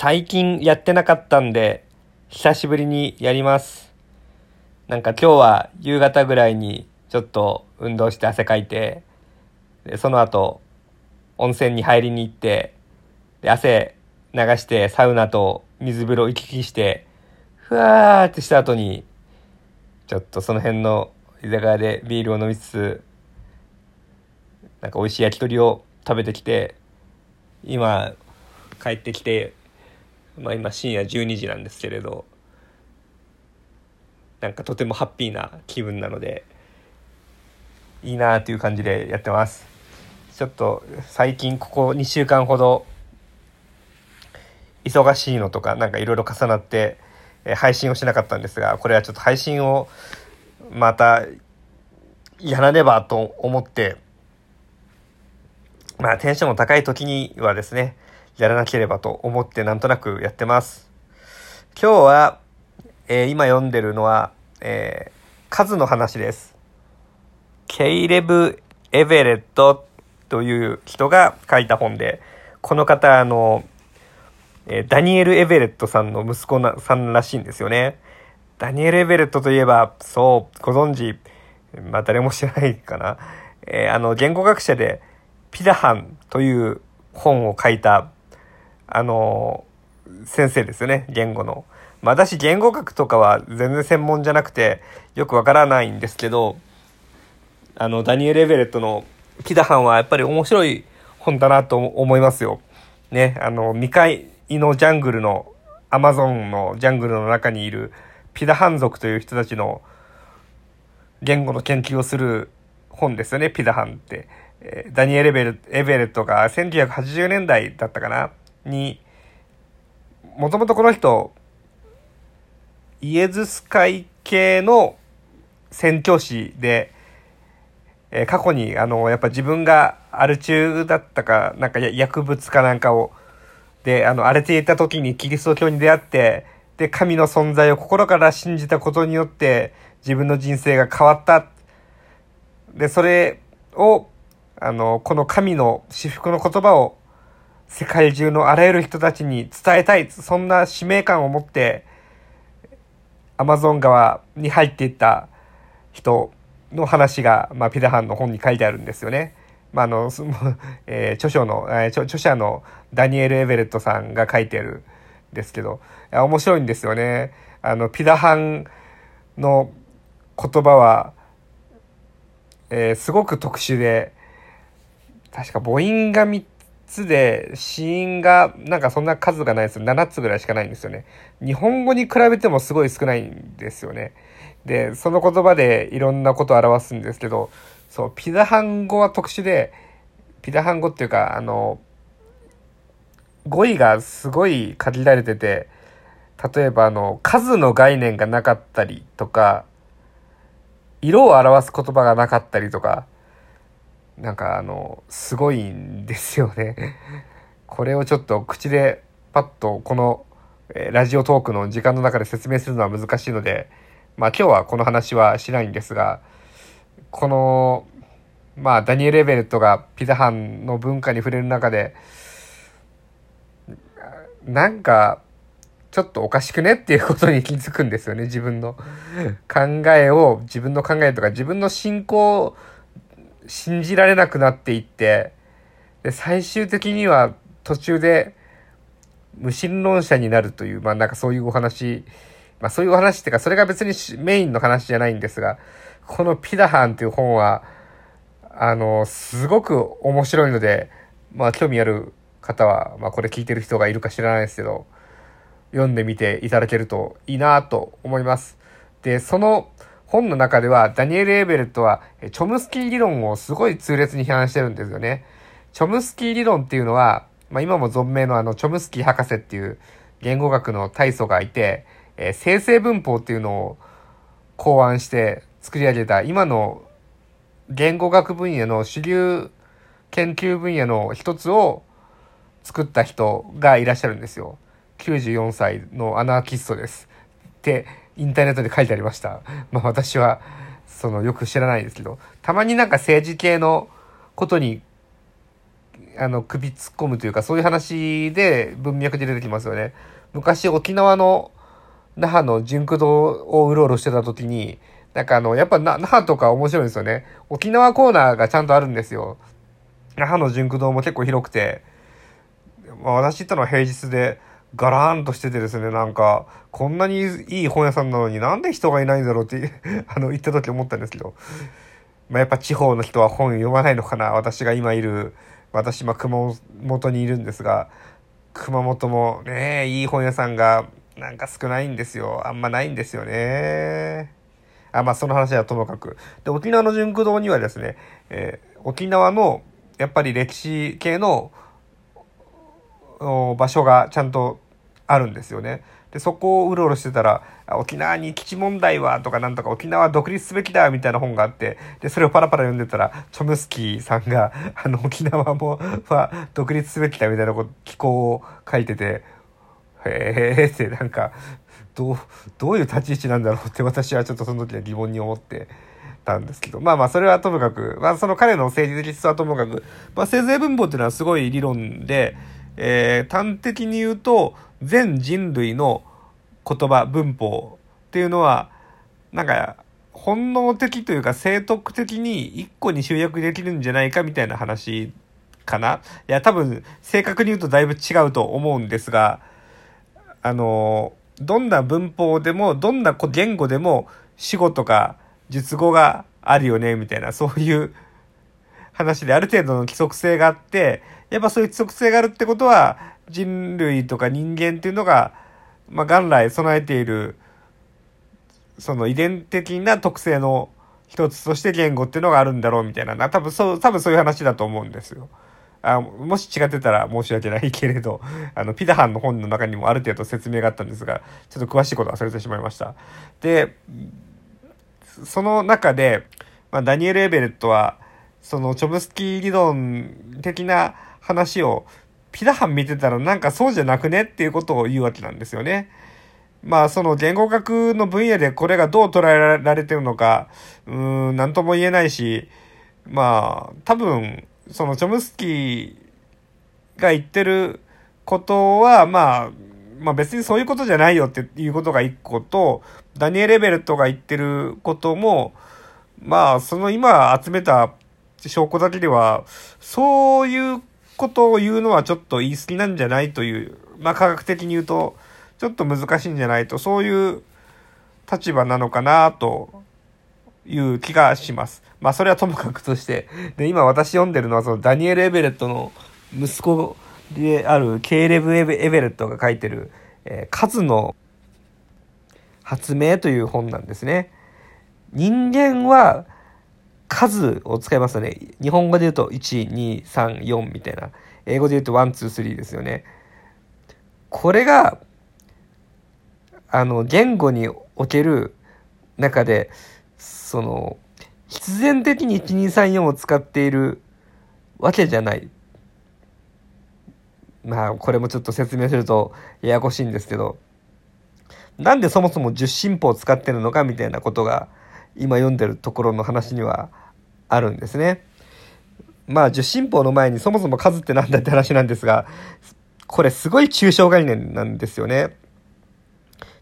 最近やってなかったんで、久しぶりにやります。なんか今日は夕方ぐらいにちょっと運動して汗かいて、でその後、温泉に入りに行って、で汗流してサウナと水風呂行き来して、ふわーってした後に、ちょっとその辺の居酒屋でビールを飲みつつ、なんか美味しい焼き鳥を食べてきて、今帰ってきてまあ、今深夜12時なんですけれどなんかとてもハッピーな気分なのでいいなという感じでやってます。ちょっと最近ここ2週間ほど忙しいのとかなんかいろいろ重なって配信をしなかったんですがこれはちょっと配信をまたやらねばと思ってまあテンションの高い時にはですねやらなければと思ってなんとなくやってます。今日は、えー、今読んでるのは、えー、数の話です。ケイレブ・エベレットという人が書いた本で、この方、あの、え、ダニエル・エベレットさんの息子なさんらしいんですよね。ダニエル・エベレットといえば、そう、ご存知、まあ誰も知らないかな。えー、あの、言語学者で、ピダハンという本を書いたあの、先生ですよね、言語の。まあ、私、言語学とかは全然専門じゃなくて、よくわからないんですけど、あの、ダニエル・エベレットのピダハンはやっぱり面白い本だなと思いますよ。ね、あの、未開のジャングルの、アマゾンのジャングルの中にいるピダハン族という人たちの言語の研究をする本ですよね、ピダハンって。えダニエル・エベレットが1980年代だったかなに、もともとこの人、イエズス会系の宣教師で、えー、過去に、あの、やっぱ自分がアル中だったか、なんか薬物かなんかを、で、あの、荒れていた時にキリスト教に出会って、で、神の存在を心から信じたことによって、自分の人生が変わった。で、それを、あの、この神の至福の言葉を世界中のあらゆる人たちに伝えたい、そんな使命感を持って、アマゾン川に入っていった人の話が、まあ、ピダハンの本に書いてあるんですよね。まあ、あの、えー、著書の、えー、著者のダニエル・エベレットさんが書いてるんですけど、面白いんですよね。あの、ピダハンの言葉は、えー、すごく特殊で、確か母音が3つで、死因が、なんかそんな数がないですよ。7つぐらいしかないんですよね。日本語に比べてもすごい少ないんですよね。で、その言葉でいろんなことを表すんですけど、そう、ピザハン語は特殊で、ピザハン語っていうか、あの、語彙がすごい限られてて、例えばあの、数の概念がなかったりとか、色を表す言葉がなかったりとか、なんかあの、すごいんですよね。これをちょっと口でパッとこの、えラジオトークの時間の中で説明するのは難しいので、まあ今日はこの話はしないんですが、この、まあダニエル・エベレットがピザハンの文化に触れる中で、なんか、ちょっとおかしくねっていうことに気づくんですよね。自分の考えを、自分の考えとか自分の信仰信じられなくなっていって、で、最終的には途中で無神論者になるという、まあなんかそういうお話、まあそういうお話っていうか、それが別にメインの話じゃないんですが、このピダハンっていう本は、あの、すごく面白いので、まあ興味ある方は、まあこれ聞いてる人がいるか知らないですけど、読んでみていただけるといいなと思います。で、その本の中では、ダニエル・エーベレットは、チョムスキー理論をすごい痛烈に批判してるんですよね。チョムスキー理論っていうのは、まあ、今も存命のあの、チョムスキー博士っていう言語学の大祖がいて、えー、生成文法っていうのを考案して作り上げた、今の言語学分野の主流研究分野の一つを作った人がいらっしゃるんですよ。94歳のアナーキストです。で、インターネットで書いてありました。まあ私は、そのよく知らないですけど、たまになんか政治系のことに、あの、首突っ込むというか、そういう話で文脈で出てきますよね。昔沖縄の那覇の純駆動をうろうろしてた時に、なんかあの、やっぱ那覇とか面白いんですよね。沖縄コーナーがちゃんとあるんですよ。那覇の純駆動も結構広くて、まあ、私行ったのは平日で、ガラーンとしててですね、なんか、こんなにいい本屋さんなのになんで人がいないんだろうって あの、行った時思ったんですけど、まあ、やっぱ地方の人は本読まないのかな私が今いる、私、まあ、熊本にいるんですが、熊本もね、いい本屋さんがなんか少ないんですよ。あんまないんですよね。あ、まあ、その話はともかく。で、沖縄の純駆堂にはですね、えー、沖縄の、やっぱり歴史系の場所がちゃんとあるんですよね。で、そこをうろうろしてたら、沖縄に基地問題はとかなんとか沖縄独立すべきだみたいな本があって、で、それをパラパラ読んでたら、チョムスキーさんが、あの、沖縄も、は独立すべきだみたいなこと気候を書いてて、へえってなんか、どう、どういう立ち位置なんだろうって私はちょっとその時は疑問に思ってたんですけど、まあまあそれはともかく、まあその彼の政治的思想はともかく、まあ生税文法っていうのはすごい理論で、えー、端的に言うと、全人類の言葉、文法っていうのは、なんか、本能的というか正徳的に一個に集約できるんじゃないかみたいな話かな。いや、多分、正確に言うとだいぶ違うと思うんですが、あの、どんな文法でも、どんな言語でも、死語とか述語があるよね、みたいな、そういう話である程度の規則性があって、やっぱそういう規則性があるってことは、人類とか人間っていうのが、まあ、元来備えている、その遺伝的な特性の一つとして言語っていうのがあるんだろうみたいな、多分そう、多分そういう話だと思うんですよ。あもし違ってたら申し訳ないけれど、あの、ピダハンの本の中にもある程度説明があったんですが、ちょっと詳しいこと忘れてしまいました。で、その中で、まあ、ダニエル・エベレットは、そのチョブスキー理論的な話をピダハン見てたらなんかそうじゃなくねっていうことを言うわけなんですよね。まあその言語学の分野でこれがどう捉えられてるのか、うーん、なんとも言えないし、まあ多分そのチョムスキーが言ってることはまあ、まあ別にそういうことじゃないよっていうことが一個と、ダニエル・レベルトが言ってることも、まあその今集めた証拠だけでは、そういうことを言うのはちょっと言い過ぎなんじゃないという、まあ科学的に言うと、ちょっと難しいんじゃないと、そういう立場なのかなという気がします。まあそれはともかくとして、で、今私読んでるのはそのダニエル・エベレットの息子であるケイレブ・エベレットが書いてる、えー、数の発明という本なんですね。人間は数を使いますよね。日本語で言うと1、2、3、4みたいな。英語で言うと1、2、3ですよね。これが、あの、言語における中で、その、必然的に1、2、3、4を使っているわけじゃない。まあ、これもちょっと説明するとややこしいんですけど、なんでそもそも十進法を使ってるのかみたいなことが、今読んでるところの話にはあるんですね。まあ、十進法の前にそもそも数って何だって話なんですが、これすごい抽象概念なんですよね。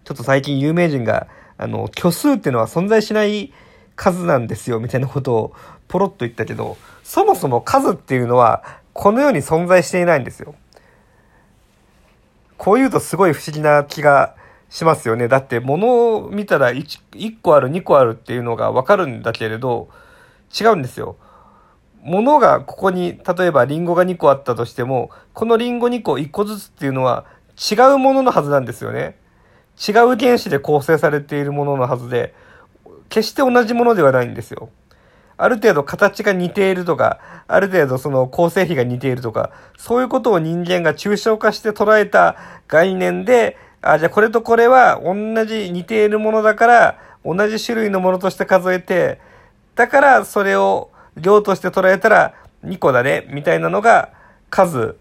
ちょっと最近有名人が、あの、虚数っていうのは存在しない数なんですよ、みたいなことをポロッと言ったけど、そもそも数っていうのは、この世に存在していないんですよ。こう言うとすごい不思議な気がしますよね。だって物を見たら 1, 1個ある2個あるっていうのがわかるんだけれど違うんですよ。物がここに例えばリンゴが2個あったとしてもこのリンゴ2個1個ずつっていうのは違うもののはずなんですよね。違う原子で構成されているもののはずで決して同じものではないんですよ。ある程度形が似ているとか、ある程度その構成比が似ているとか、そういうことを人間が抽象化して捉えた概念であ、じゃあこれとこれは同じ似ているものだから、同じ種類のものとして数えて、だからそれを量として捉えたら2個だね、みたいなのが数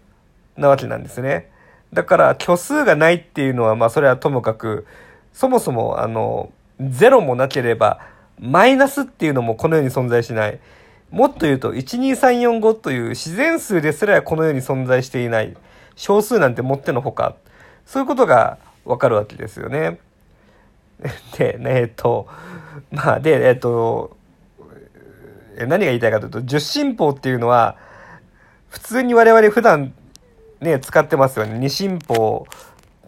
なわけなんですね。だから虚数がないっていうのは、まあそれはともかく、そもそもあの、ゼロもなければ、マイナスっていうのもこの世に存在しない。もっと言うと、12345という自然数ですらこの世に存在していない少数なんてもってのほか、そういうことがわかるわけですよね。で、ね、えっと、まあ、で、えっと、何が言いたいかというと、十進法っていうのは、普通に我々普段ね、使ってますよね。二進法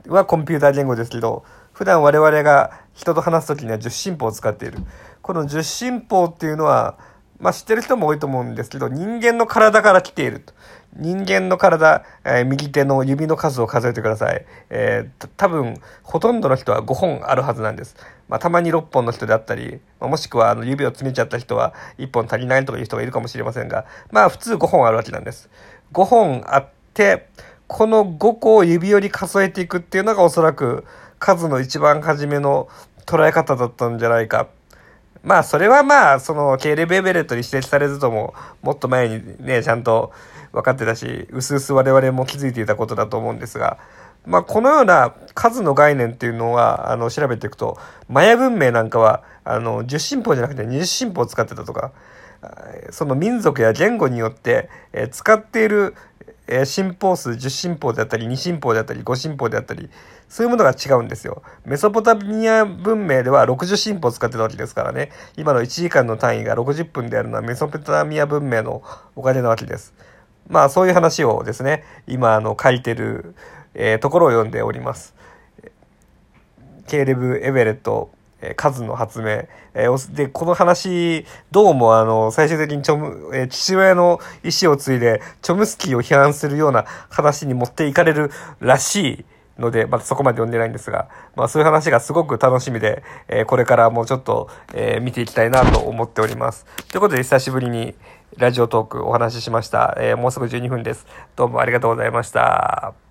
はコンピューター言語ですけど、普段我々が人と話す時には十進法を使っている。この十進法っていうのは、まあ知ってる人も多いと思うんですけど、人間の体から来ていると。人間の体、えー、右手の指の数を数えてください。えー、多分、ほとんどの人は5本あるはずなんです。まあ、たまに6本の人であったり、まあ、もしくはあの指を詰めちゃった人は1本足りないとかいう人がいるかもしれませんが、まあ普通5本あるわけなんです。5本あって、この5個を指折り数えていくっていうのがおそらく数の一番初めの捉え方だったんじゃないかまあ、それはまあ、その、ケーレブエベレットに指摘されずとも、もっと前にね、ちゃんと分かってたし、うすうす我々も気づいていたことだと思うんですが、まあ、このような数の概念っていうのは、あの、調べていくと、マヤ文明なんかは、あの、10進法じゃなくて20進法を使ってたとか、その民族や言語によって、え、使っている、えー、進法数10進法であったり2進法であったり5進法であったりそういうものが違うんですよ。メソポタミア文明では60進法使ってたわけですからね今の1時間の単位が60分であるのはメソポタミア文明のお金なわけです。まあそういう話をですね今あの書いてる、えー、ところを読んでおります。ケーレブ・エベレットえ数の発明。えー、で、この話、どうもあの、最終的にチョム、えー、父親の意思を継いで、チョムスキーを批判するような話に持っていかれるらしいので、まだそこまで読んでないんですが、まあそういう話がすごく楽しみで、えー、これからもうちょっと、え見ていきたいなと思っております。ということで、久しぶりにラジオトークお話ししました。えもうすぐ12分です。どうもありがとうございました。